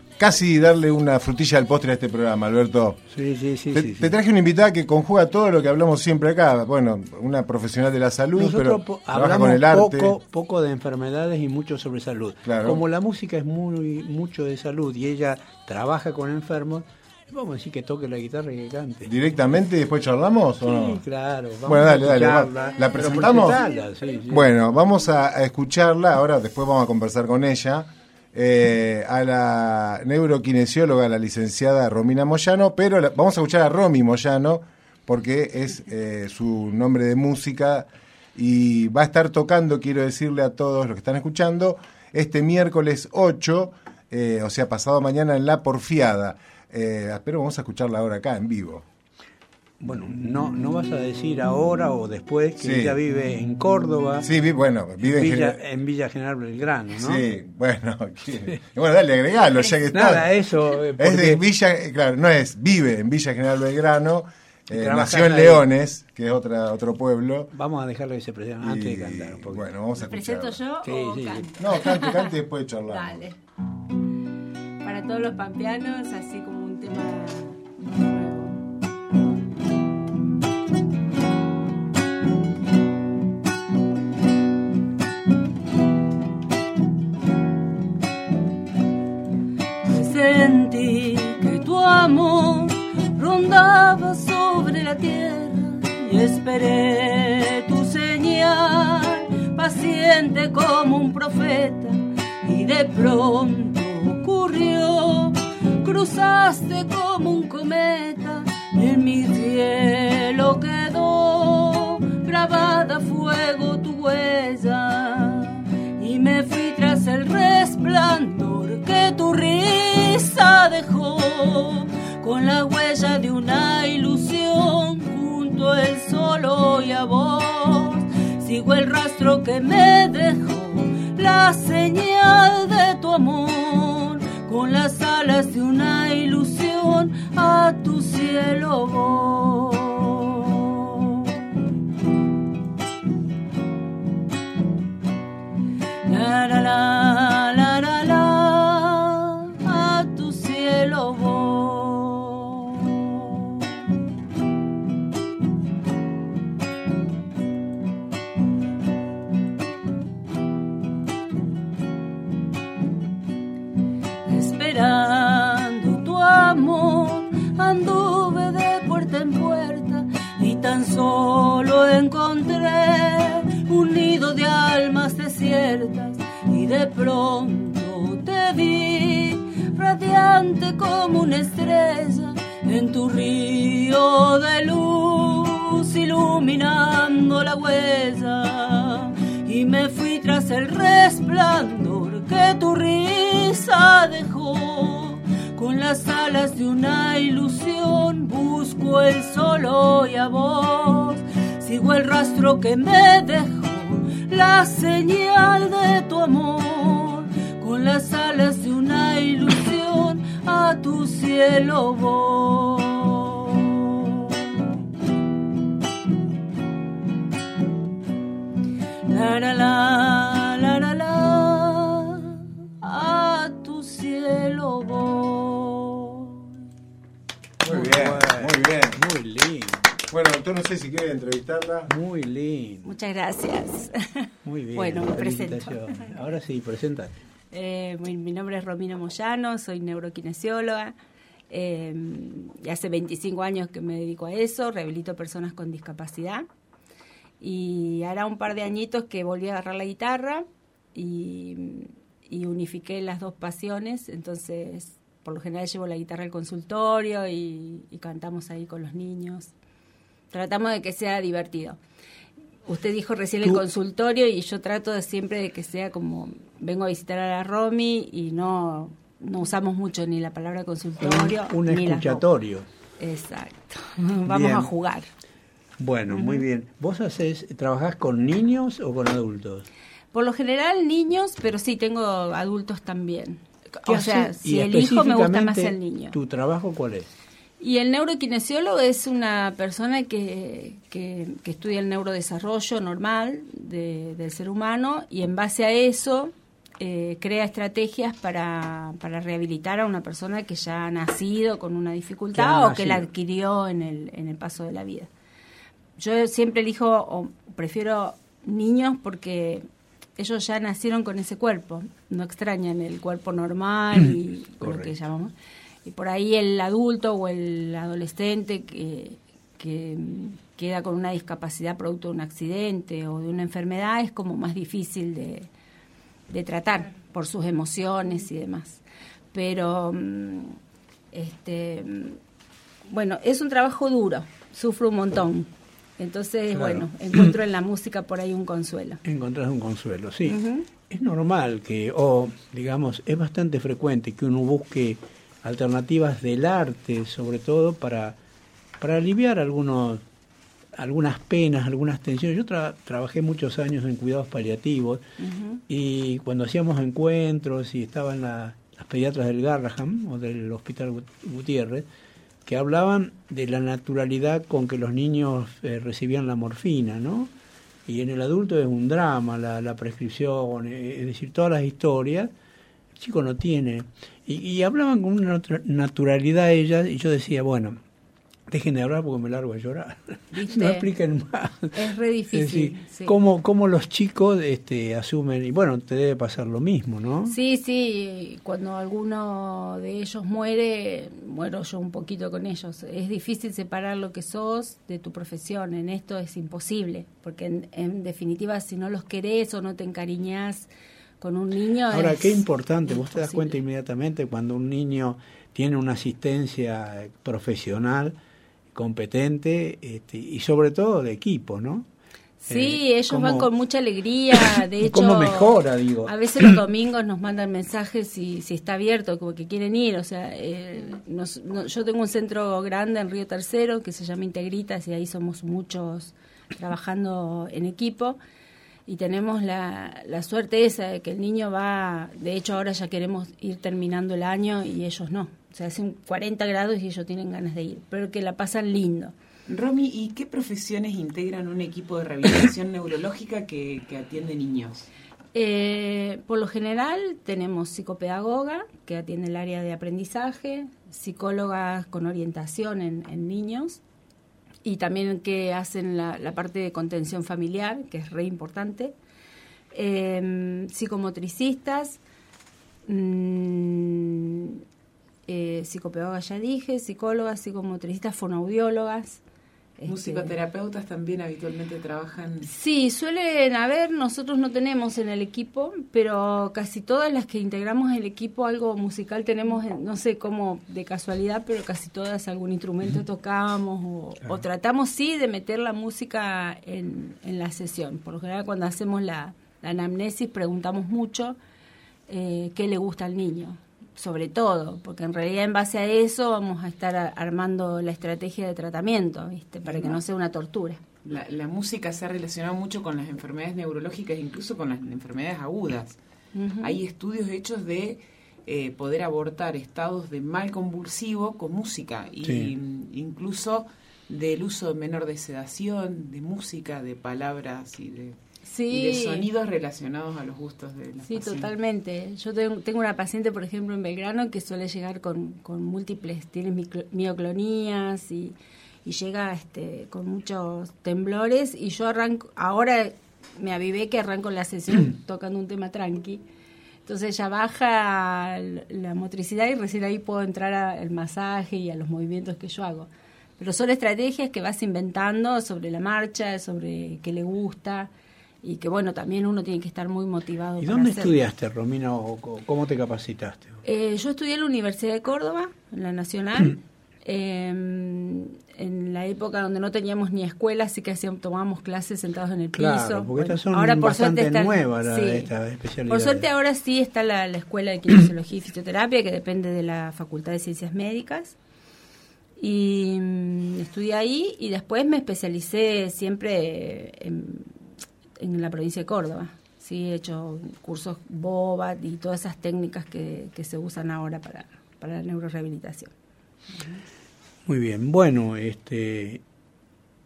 casi darle una frutilla al postre a este programa, Alberto. Sí, sí, sí. Te, sí, te traje una invitada que conjuga todo lo que hablamos siempre acá. Bueno, una profesional de la salud, Nosotros pero hablamos con el arte. poco, poco de enfermedades y mucho sobre salud. Claro. Como la música es muy mucho de salud y ella trabaja con enfermos, vamos a decir que toque la guitarra y que cante. ¿Directamente y después charlamos o Sí, no? claro. vamos Bueno, dale, dale. va. ¿La presentamos? sí, sí. Bueno, vamos a, a escucharla. Ahora, después vamos a conversar con ella. Eh, a la neuroquinesióloga, la licenciada Romina Moyano. Pero la- vamos a escuchar a Romy Moyano, porque es eh, su nombre de música. Y va a estar tocando, quiero decirle a todos los que están escuchando, este miércoles 8, eh, o sea, pasado mañana en La Porfiada. Pero vamos a escucharla ahora acá, en vivo. Bueno, no, no vas a decir ahora o después que Sí. ella vive en Córdoba. Sí, vi- bueno, vive en Villa, General- en Villa General Belgrano, ¿no? Sí, bueno, ¿qué? bueno, dale, agregalo, ya que está. Nada, eso. eh, Es de Villa, eh, claro, no es, vive en Villa General Belgrano, eh, nació en ahí. Leones, que es otra, otro pueblo. Vamos a dejarle que se presente antes de Y, cantar. un poquito. Bueno, vamos a ¿Presento yo Sí, o sí, sí. canto? No, cante, cante y después charlamos. Dale. Para todos los pampeanos, así como un tema como un profeta, y de pronto ocurrió, cruzaste como un cometa, en mi cielo quedó grabada fuego tu huella, y me fui tras el resplandor que tu risa dejó, con la huella de una ilusión junto el sol hoy a vos. Sigo el rastro que me dejó, la señal de tu amor, con las alas de una ilusión a tu cielo voy. Solo encontré un nido de almas desiertas y de pronto te vi radiante como una estrella en tu río de luz iluminando la huella. Y me fui tras el resplandor que tu risa dejó con las alas de una ilusión busco el sol hoy a vos. Sigo el rastro que me dejó la señal de tu amor. Con las alas de una ilusión a tu cielo voy. La la Bueno, doctor, no sé si quiere entrevistarla. Muy lindo. muchas gracias Muy bien. bueno me presento. Ahora sí, presenta. Eh, mi, mi nombre es Romina Moyano, soy neuroquinesióloga. eh, y hace 25 años que me dedico a eso, rehabilito personas con discapacidad. Y hará un par de añitos que volví a agarrar la guitarra y, y unifiqué las dos pasiones. Entonces, por lo general llevo la guitarra al consultorio y, y cantamos ahí con los niños. Tratamos de que sea divertido. Usted dijo recién el consultorio y yo trato de siempre de que sea como vengo a visitar a la Romy y no no usamos mucho ni la palabra consultorio Un, un ni las escuchatorio. Exacto. Vamos Bien. a jugar. Bueno, muy bien. ¿Vos haces, trabajás con niños o con adultos? Por lo general niños, pero sí tengo adultos también. ¿Qué O sea, si elijo me gusta más el niño. ¿Tu trabajo cuál es? Y el neuroquinesiólogo es una persona que, que, que estudia el neurodesarrollo normal de- del ser humano y en base a eso eh, crea estrategias para, para rehabilitar a una persona que ya ha nacido con una dificultad o que la adquirió en el, en el paso de la vida. Yo siempre elijo o prefiero niños porque ellos ya nacieron con ese cuerpo, no extrañan el cuerpo normal y lo que llamamos. Y por ahí el adulto o el adolescente que, que queda con una discapacidad producto de un accidente o de una enfermedad es como más difícil de, de tratar por sus emociones y demás. Pero, mm, este, mm, bueno, es un trabajo duro, sufro un montón. Entonces, bueno, encuentro en la música por ahí un consuelo. Encontrás un consuelo, sí. Es normal que, o digamos, es bastante frecuente que uno busque alternativas del arte, sobre todo para, para aliviar algunos algunas penas, algunas tensiones. Yo trabajé muchos años en cuidados paliativos y cuando hacíamos encuentros y estaban las pediatras del Garraham o del Hospital Gutiérrez, que hablaban de la naturalidad con que los niños eh, recibían la morfina, ¿no? Y en el adulto es un drama la, prescripción, eh, es decir, todas las historias. Chico no tiene. Y, y hablaban con una naturalidad ellas y yo decía, bueno, dejen de hablar porque me largo a llorar. No expliquen más. Es re difícil. cómo, los chicos este, asumen, y bueno, te debe pasar lo mismo, ¿no? Sí, sí, cuando alguno de ellos muere, muero yo un poquito con ellos. Es difícil separar lo que sos de tu profesión, en esto es imposible, porque en, definitiva si no los querés o no te encariñás con un niño... Ahora, qué importante, vos te das cuenta inmediatamente cuando un niño tiene una asistencia profesional, competente este, y sobre todo de equipo, ¿no? Sí, eh, ellos van con mucha alegría, de hecho... ¿Cómo mejora, digo? A veces los domingos nos mandan mensajes si, si está abierto, como que quieren ir, o sea, eh, yo tengo un centro grande en Río Tercero que se llama Integritas y ahí somos muchos trabajando en equipo y tenemos la, la suerte esa de que el niño va, de hecho ahora ya queremos ir terminando el año y ellos no, o sea, hacen 40 grados y ellos tienen ganas de ir, pero que la pasan lindo. Romy, ¿y qué profesiones integran un equipo de rehabilitación neurológica que, atiende niños? Eh, por lo general tenemos psicopedagoga, que atiende el área de aprendizaje, psicólogas con orientación en, niños, y también que hacen la, parte de contención familiar, que es re importante, eh, psicomotricistas, mmm, eh, psicopedagoga ya dije, psicólogas, psicomotricistas, fonoaudiólogas. Este, ¿Musicoterapeutas también habitualmente trabajan? Sí, suelen haber, nosotros no tenemos en el equipo, pero casi todas las que integramos el equipo algo musical tenemos, no sé cómo de casualidad, pero casi todas algún instrumento tocamos o, tratamos sí de meter la música en, la sesión. Por lo general cuando hacemos la, anamnesis preguntamos mucho eh, qué le gusta al niño sobre todo, porque en realidad en base a eso vamos a estar armando la estrategia de tratamiento, ¿viste? para que no sea una tortura. La, música se ha relacionado mucho con las enfermedades neurológicas, incluso con las enfermedades agudas. Hay estudios hechos de eh, poder abortar estados de mal convulsivo con música, y incluso del uso menor de sedación, de música, de palabras y de y de sonidos relacionados a los gustos de la Sí, totalmente. Yo tengo, una paciente, por ejemplo, en Belgrano que suele llegar con, con múltiples, tiene mioclonías y, y llega este, con muchos temblores y yo arranco, ahora me avivé que arranco la sesión tocando un tema tranqui. Entonces ya baja la motricidad y recién ahí puedo entrar al masaje y a los movimientos que yo hago. Pero son estrategias que vas inventando sobre la marcha, sobre qué le gusta y que bueno, también uno tiene que estar muy motivado. ¿Y dónde estudiaste, Romina, o cómo te capacitaste? Eh, yo estudié en la Universidad de Córdoba, en la Nacional, em, en la época donde no teníamos ni escuela, así que hacíamos, tomábamos clases sentados en el piso. Claro, porque estas son ahora, por suerte, nuevas, esta especialidad. Por suerte ahora sí está la, Escuela de Kinesiología y Fisioterapia, que depende de la Facultad de Ciencias Médicas y mm, estudié ahí y después me especialicé siempre en en la provincia de Córdoba. Sí, he hecho cursos BOBAT y todas esas técnicas que, se usan ahora para, para la neurorehabilitación. Muy bien, bueno, este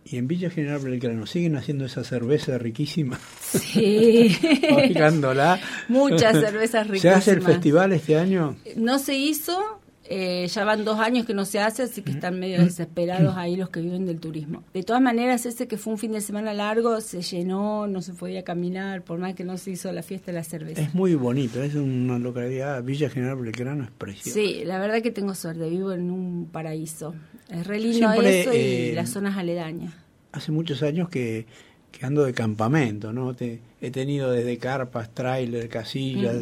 Y en Villa General Belgrano siguen haciendo esa cerveza riquísima. Sí. Muchas cervezas riquísimas. ¿Se hace el festival este año? No se hizo, eh, ya van dos años que no se hace, así que están medio desesperados ahí los que viven del turismo. De todas maneras, ese que fue un fin de semana largo, se llenó, no se podía caminar, por más que no se hizo la fiesta de la cerveza. Es muy bonito, es una localidad, Villa General Belgrano es preciosa. Sí, la verdad que tengo suerte, vivo en un paraíso. Es re lindo Siempre, eso y eh, las zonas aledañas. Hace muchos años que, que ando de campamento, ¿no? Te- he tenido desde carpas, trailer, casillas,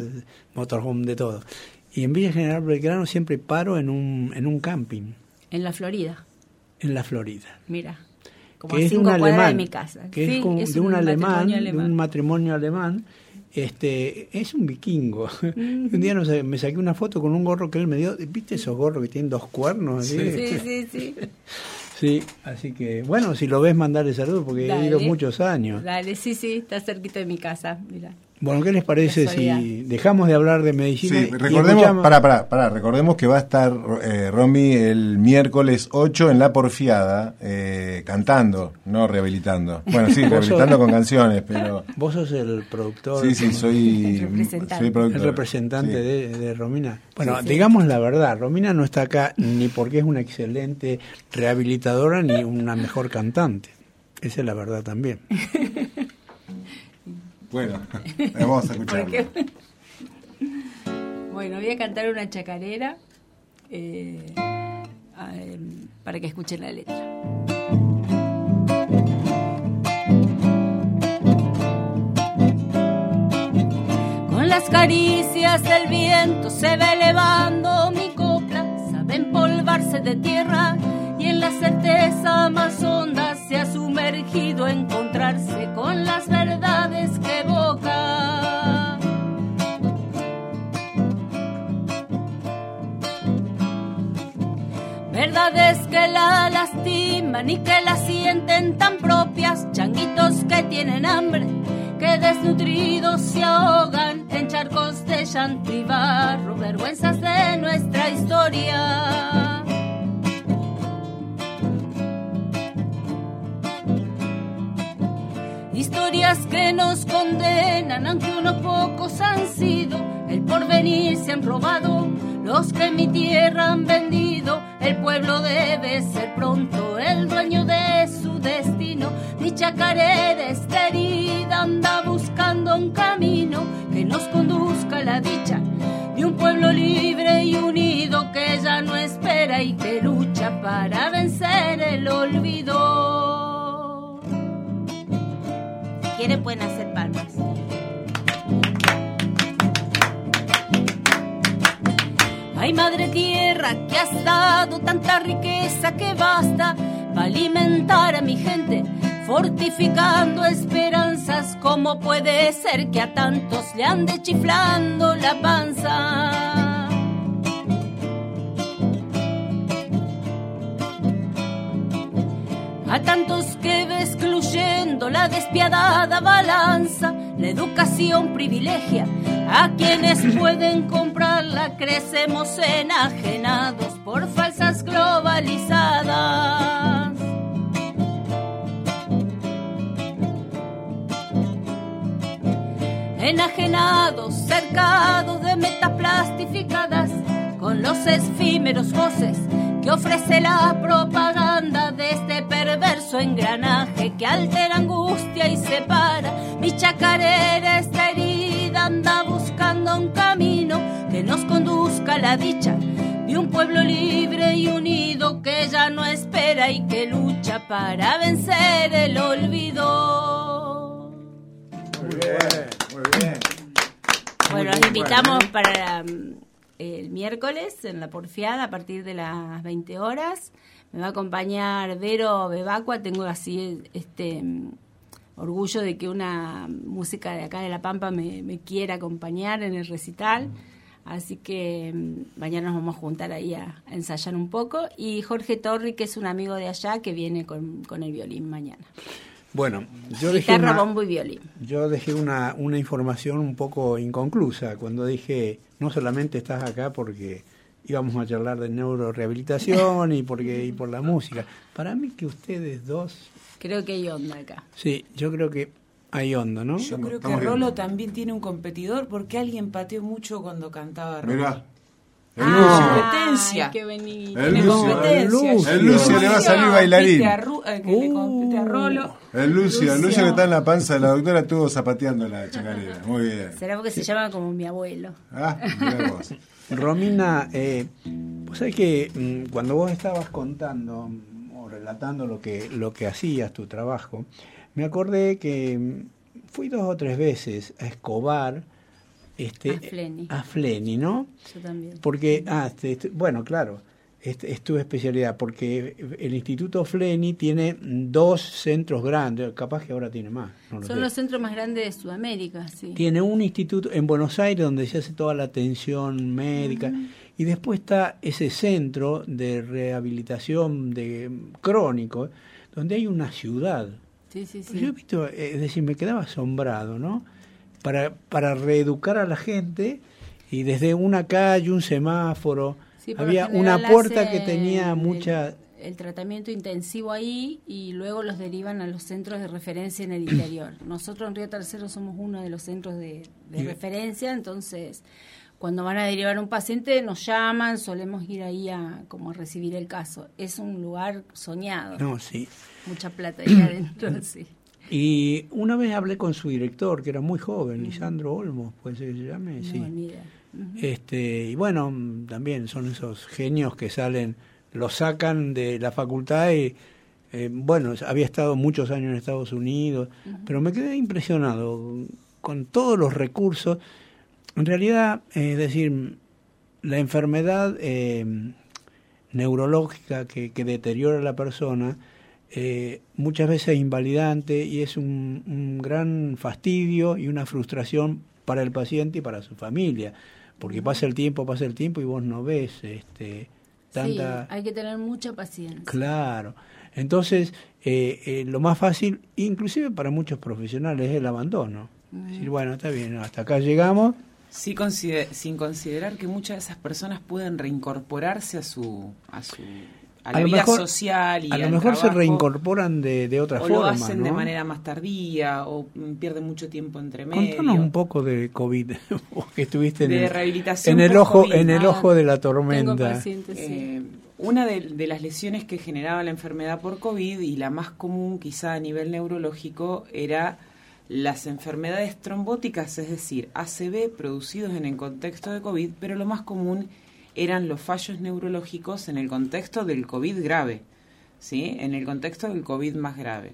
motorhome, de todo. Y en Villa General Belgrano siempre paro en un, en un camping, En la Florida, en la Florida. mira. Como que a es de cinco un cuadras alemán, de mi casa. que Sí, es es de un, un alemán, de un matrimonio alemán, este, es un vikingo. un día no sé, me saqué una foto con un gorro que él me dio, ¿viste esos gorros que tienen dos cuernos? así? Sí, sí, sí. Sí, así que, bueno, si lo ves, mandarle saludos, porque he ido Dale. muchos años. Dale, sí, sí, está cerquita de mi casa, mira. Bueno, ¿qué les parece si dejamos de hablar de medicina? Sí, recordemos, pará, pará, pará, recordemos que va a estar eh, Romy el miércoles 8 en La Porfiada, eh, cantando, no rehabilitando. Bueno, sí, rehabilitando con canciones, pero... Vos sos el productor. Sí, sí, soy, representante. soy productor. El representante Sí. de, de Romina. Bueno, Sí, sí. digamos la verdad, Romina no está acá ni porque es una excelente rehabilitadora ni una mejor cantante. Esa es la verdad también. Bueno, vamos a escucharlo. Bueno, voy a cantar una chacarera eh, em, para que escuchen la letra. Con las caricias del viento se va elevando mi copla, sabe empolvarse de tierra la certeza más honda se ha sumergido a encontrarse con las verdades que evoca. Verdades que la lastiman y que la sienten tan propias, changuitos que tienen hambre, que desnutridos se ahogan en charcos de llanto y barro, vergüenzas de nuestra historia. Historias que nos condenan, aunque unos pocos han sido, el porvenir se han robado, los que mi tierra han vendido, el pueblo debe ser pronto el dueño de su destino. Mi está herida, anda buscando un camino que nos conduzca a la dicha de un pueblo libre y unido que ya no espera y que lucha para vencer el olvido. Quieren pueden hacer palmas. Ay, madre tierra, que has dado tanta riqueza que basta para alimentar a mi gente, fortificando esperanzas. ¿Cómo puede ser que a tantos le ande chiflando la panza? A tantos que excluyendo la despiadada balanza, la educación privilegia a quienes pueden comprarla. Crecemos enajenados por falsas globalizadas. Enajenados, cercados de metas plastificadas, con los efímeros voces que ofrece la propaganda de este perverso engranaje que altera angustia y separa. Mi chacarera está herida, anda buscando un camino que nos conduzca a la dicha de un pueblo libre y unido que ya no espera y que lucha para vencer el olvido. Muy bien, muy bien. Bueno, los invitamos para el miércoles en la porfiada a partir de las 20 horas. Me va a acompañar Vero Bebacua. Tengo así este orgullo de que una música de acá de La Pampa me, me quiera acompañar en el recital. Así que mm, mañana nos vamos a juntar ahí a, a ensayar un poco. Y Jorge Torri, que es un amigo de allá, que viene con, con el violín mañana. Bueno, yo dejé Guitarra, una, bombo y violín. yo dejé una, una información un poco inconclusa cuando dije, no solamente estás acá porque íbamos a charlar de neurorehabilitación y, porque, y por la música. Para mí que ustedes dos... Creo que hay onda acá. Sí, yo creo que hay onda, ¿no? Yo creo que Rolo también tiene un competidor porque alguien pateó mucho cuando cantaba Rolo. Mirá. El Ah, Lucio. venir. El Tiene Lucio. competencia. El Lucio le va a salir bailarín. Eh, que le compite a Rolo. El Lucio, el Lucio. Lucio que está en la panza de la doctora estuvo zapateando la chacarera. Muy bien. Será porque se llama como mi abuelo. Ah, mirá vos. Romina, eh, vos sabés que mm, cuando vos estabas contando mm, o relatando lo que, lo que hacías, tu trabajo, me acordé que mm, fui dos o tres veces a Escobar, este, A Fleni. a Fleni, ¿no? Yo también. Porque, ah, este, este, bueno, claro, este, es tu especialidad, porque el Instituto Fleni tiene dos centros grandes, capaz que ahora tiene más. no lo Son sé. los centros más grandes de Sudamérica, sí. Tiene un instituto en Buenos Aires donde se hace toda la atención médica y después está ese centro de rehabilitación de crónico donde hay una ciudad. Sí, sí, Yo he sí. visto, eh, es decir, me quedaba asombrado, ¿no? Para, para reeducar a la gente y desde una calle, un semáforo, Sí, había una puerta que tenía mucha... El tratamiento intensivo ahí y luego los derivan a los centros de referencia en el interior. Nosotros en Río Tercero somos uno de los centros de, referencia, entonces cuando van a derivar un paciente nos llaman, solemos ir ahí a como a recibir el caso. Es un lugar soñado. No, sí. Mucha plata ahí adentro, sí. Y una vez hablé con su director, que era muy joven, Lisandro Olmos, puede ser que se llame, sí. No. Ujú. Este, y bueno, también son esos genios que salen, los sacan de la facultad y, eh, bueno, había estado muchos años en Estados Unidos, pero me quedé impresionado con todos los recursos. En realidad, eh, es decir, la enfermedad eh, neurológica que, que deteriora a la persona eh, muchas veces es invalidante y es un, un gran fastidio y una frustración para el paciente y para su familia, porque pasa el tiempo, pasa el tiempo y vos no ves este, tanta... Sí, hay que tener mucha paciencia. Claro. Entonces, eh, eh, lo más fácil, inclusive para muchos profesionales, es el abandono. Decir, bueno, está bien, hasta acá llegamos. Sí, consider- sin considerar que muchas de esas personas pueden reincorporarse a su a su a la lo vida mejor- social y a lo al mejor se reincorporan de, de otra o forma. lo hacen de manera más tardía o pierden mucho tiempo entre medio. Contanos un poco de COVID, vos que estuviste en De el, rehabilitación en el ojo, en el ojo de la Tengo tormenta. sí. Eh, una de, de las lesiones que generaba la enfermedad por COVID y la más común quizá a nivel neurológico era las enfermedades trombóticas, es decir, ACV producidos en el contexto de COVID, pero lo más común eran los fallos neurológicos en el contexto del COVID grave, ¿sí? En el contexto del COVID más grave.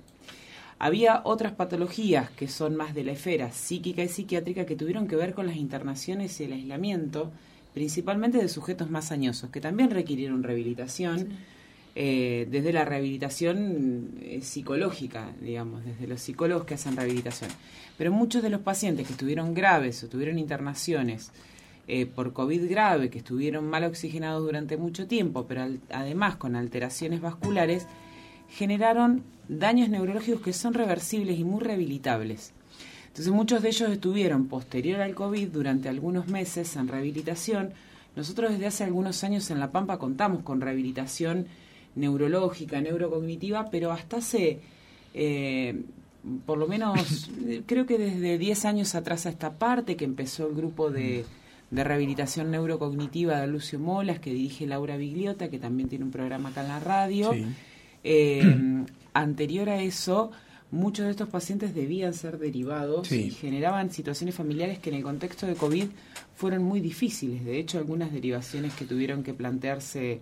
Había otras patologías que son más de la esfera psíquica y psiquiátrica que tuvieron que ver con las internaciones y el aislamiento, principalmente de sujetos más añosos, que también requirieron rehabilitación, eh, desde la rehabilitación eh, psicológica, digamos, desde los psicólogos que hacen rehabilitación. Pero muchos de los pacientes que estuvieron graves o tuvieron internaciones eh, por COVID grave, que estuvieron mal oxigenados durante mucho tiempo, pero además con alteraciones vasculares, generaron daños neurológicos que son reversibles y muy rehabilitables. Entonces muchos de ellos estuvieron posterior al COVID durante algunos meses en rehabilitación. Nosotros desde hace algunos años en La Pampa contamos con rehabilitación neurológica, neurocognitiva, pero hasta hace eh, por lo menos creo que desde 10 años atrás a esta parte que empezó el grupo de, de rehabilitación neurocognitiva de Lucio Molas que dirige Laura Bigliota, que también tiene un programa acá en la radio. Sí. Eh, anterior a eso, muchos de estos pacientes debían ser derivados Sí. y generaban situaciones familiares que en el contexto de COVID fueron muy difíciles. De hecho, algunas derivaciones que tuvieron que plantearse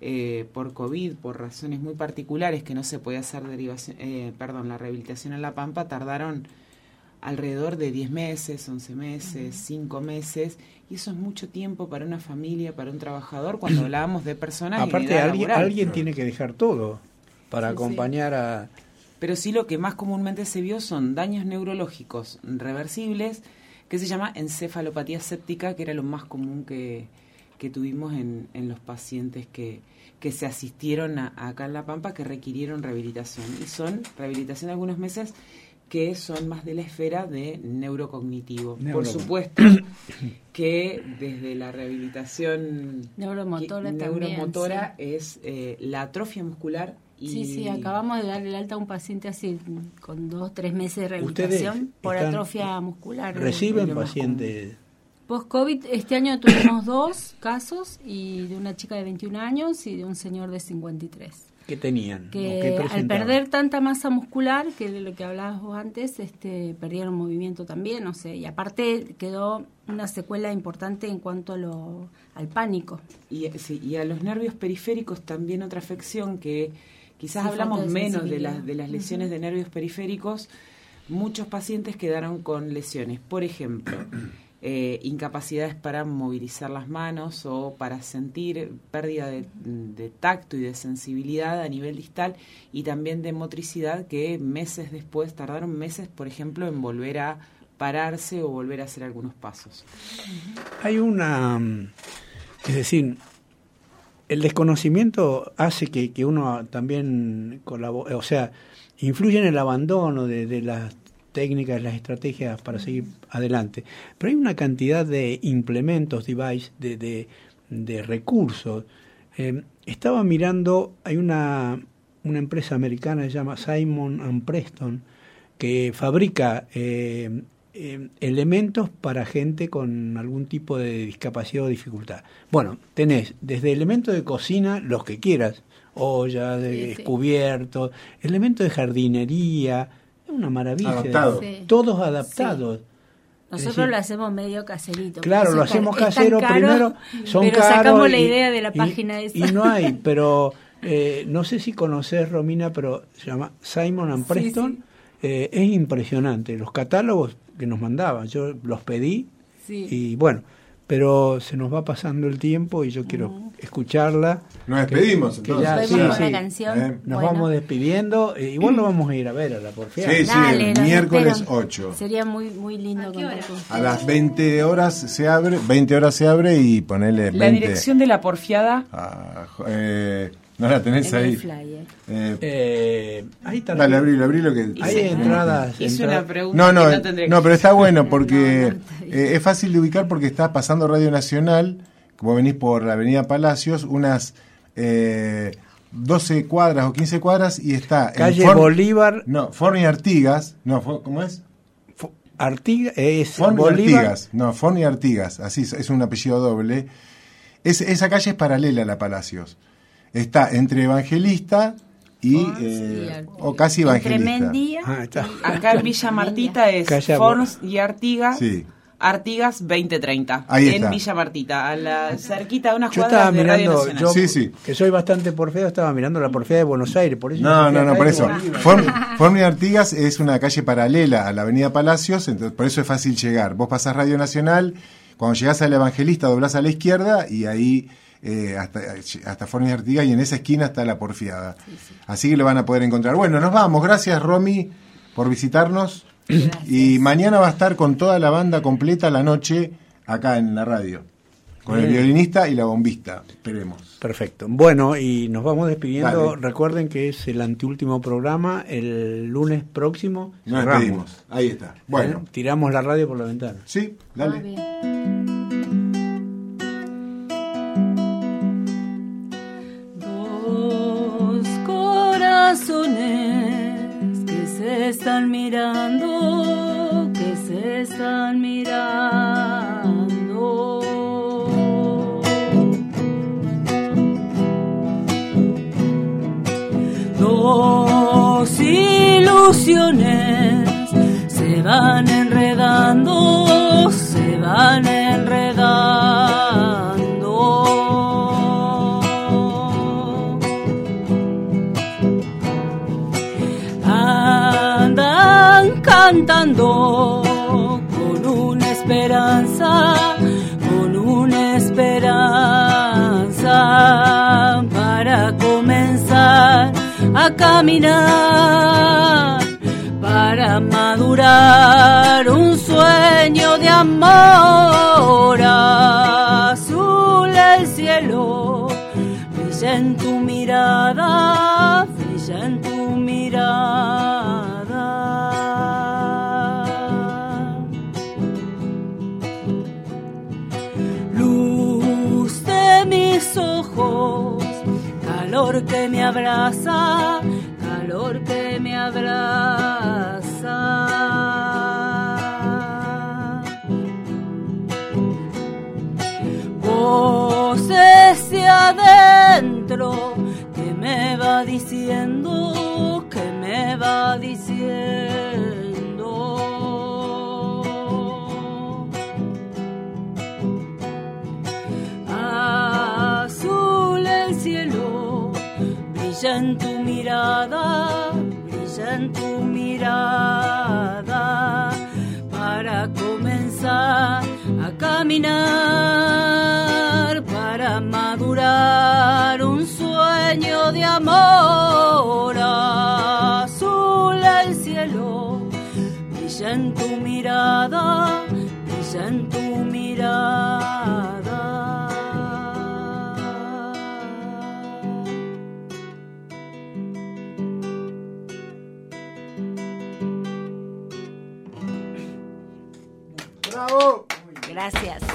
eh, por COVID, por razones muy particulares, que no se podía hacer derivación, eh, perdón, la rehabilitación en La Pampa, tardaron alrededor de 10 meses, 11 meses, 5 meses, y eso es mucho tiempo para una familia, para un trabajador, cuando hablábamos de personas Aparte, alguien, laboral. alguien tiene que dejar todo para Sí, sí. acompañar a... Pero sí lo que más comúnmente se vio son daños neurológicos reversibles, que se llama encefalopatía séptica, que era lo más común que, que tuvimos en, en los pacientes que, que se asistieron a- acá en La Pampa, que requirieron rehabilitación. Y son rehabilitación de algunos meses que son más de la esfera de neurocognitivo. Por supuesto que desde la rehabilitación neuromotora, neuromotora es eh, la atrofia muscular. Y... Sí, sí, acabamos de darle el alta a un paciente así con dos, tres meses de rehabilitación por atrofia muscular. ¿Reciben pacientes? Post-COVID, este año tuvimos dos casos, y de una chica de 21 años y de un señor de 53. ¿Qué tenían? Que al perder tanta masa muscular, que de lo que hablabas vos antes, este, perdieron movimiento también, no sé, y aparte quedó una secuela importante en cuanto a lo, al pánico. Y, sí, y a los nervios periféricos también otra afección que quizás hablamos menos de las, de las lesiones de nervios periféricos, muchos pacientes quedaron con lesiones. Por ejemplo, eh, incapacidades para movilizar las manos o para sentir pérdida de, tacto y de sensibilidad a nivel distal y también de motricidad que meses después, tardaron meses, por ejemplo, en volver a pararse o volver a hacer algunos pasos. Hay una, es decir, el desconocimiento hace que, que uno también o sea, influye en el abandono de, de las técnicas, las estrategias para seguir adelante. Pero hay una cantidad de implementos, device, de, de, recursos. Eh, estaba mirando, hay una, una empresa americana que se llama Simon and Preston, que fabrica eh, eh, elementos para gente con algún tipo de discapacidad o dificultad. Bueno, tenés desde elementos de cocina, los que quieras, olla, de descubiertos, elementos de jardinería, es una maravilla. Todos adaptados. Nosotros lo hacemos medio caserito. Claro, lo hacemos casero primero. Son pero sacamos la idea de la página y, Y no hay, pero eh, no sé si conoces, Romina, pero se llama Simon and Preston. Eh, es impresionante. Los catálogos que nos mandaban, yo los pedí y bueno, pero se nos va pasando el tiempo y yo quiero escucharla. Nos despedimos, entonces. una canción. Eh, nos vamos despidiendo. Eh, igual lo vamos a ir a ver a la porfiada. Sí, sí, el miércoles 8. Sería muy muy lindo. A, las 20 horas se abre, 20 horas se abre y ponele 20. La dirección de la porfiada. Ah, eh, no la tenés ahí. Eh, eh, ahí está. Dale, abrilo, abrilo que. Hay entradas. Hice una pregunta. No, no, no, pero está bueno porque eh, es fácil de ubicar porque está pasando Radio Nacional, como venís por la Avenida Palacios, unas eh, 12 cuadras o 15 cuadras y está. Calle Bolívar. No, Forni Artigas. No, ¿cómo es? Artigas es Forni Artigas. No, Forni Artigas. Así es, es un apellido doble. Es, esa calle es paralela a la Palacios está entre evangelista y eh, o casi evangelista. Ah, Acá en Villa Martita es Forns y Artigas. Artigas 2030 en Villa Martita, a la cerquita de unas yo cuadras estaba mirando, de yo, que soy bastante porfeo, estaba mirando la porfía de Buenos Aires, por eso No, no, no, por eso. Forn, y Artigas es una calle paralela a la Avenida Palacios, entonces por eso es fácil llegar. Vos pasás Radio Nacional, cuando llegás al Evangelista doblás a la izquierda y ahí eh, hasta, hasta Fornis Artigas y en esa esquina está la porfiada. Así que lo van a poder encontrar. Bueno, nos vamos. Gracias, Romy, por visitarnos. Y mañana va a estar con toda la banda completa la noche acá en la radio. Con el violinista y la bombista, esperemos. Perfecto. Bueno, y nos vamos despidiendo. Recuerden que es el anteúltimo programa. El lunes próximo. Nos despedimos. Ahí está. Bueno. ¿Eh? Tiramos la radio por la ventana. Sí, dale. Están mirando, que se están mirando. Dos ilusiones se van enredando, se van enredando. Cantando con una esperanza, con una esperanza para comenzar a caminar, para madurar un sueño de amor azul el cielo, brilla en tu mirada, brilla en tu mirada. Calor que me abraza, calor que me abraza. Voces de adentro que me va diciendo, en tu mirada, brilla en tu mirada, para comenzar a caminar, para madurar un sueño de amor. Azul el cielo, brilla en tu mirada, brilla en tu mirada. Gracias.